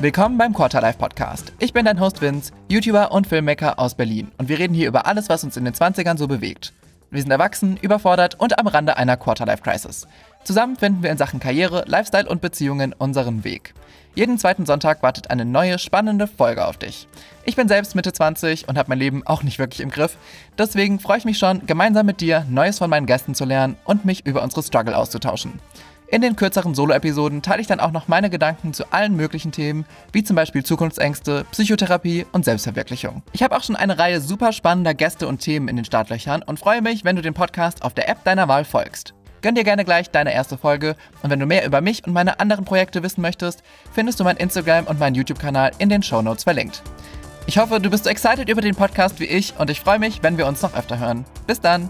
Willkommen beim Quarterlife Podcast. Ich bin dein Host Vince, YouTuber und Filmmaker aus Berlin und wir reden hier über alles, was uns in den 20ern so bewegt. Wir sind erwachsen, überfordert und am Rande einer Quarterlife Crisis. Zusammen finden wir in Sachen Karriere, Lifestyle und Beziehungen unseren Weg. Jeden zweiten Sonntag wartet eine neue, spannende Folge auf dich. Ich bin selbst Mitte 20 und habe mein Leben auch nicht wirklich im Griff. Deswegen freue ich mich schon, gemeinsam mit dir Neues von meinen Gästen zu lernen und mich über unsere Struggle auszutauschen. In den kürzeren Solo-Episoden teile ich dann auch noch meine Gedanken zu allen möglichen Themen, wie zum Beispiel Zukunftsängste, Psychotherapie und Selbstverwirklichung. Ich habe auch schon eine Reihe super spannender Gäste und Themen in den Startlöchern und freue mich, wenn du den Podcast auf der App deiner Wahl folgst. Gönn dir gerne gleich deine erste Folge und wenn du mehr über mich und meine anderen Projekte wissen möchtest, findest du mein Instagram und meinen YouTube-Kanal in den Show Notes verlinkt. Ich hoffe, du bist so excited über den Podcast wie ich und ich freue mich, wenn wir uns noch öfter hören. Bis dann!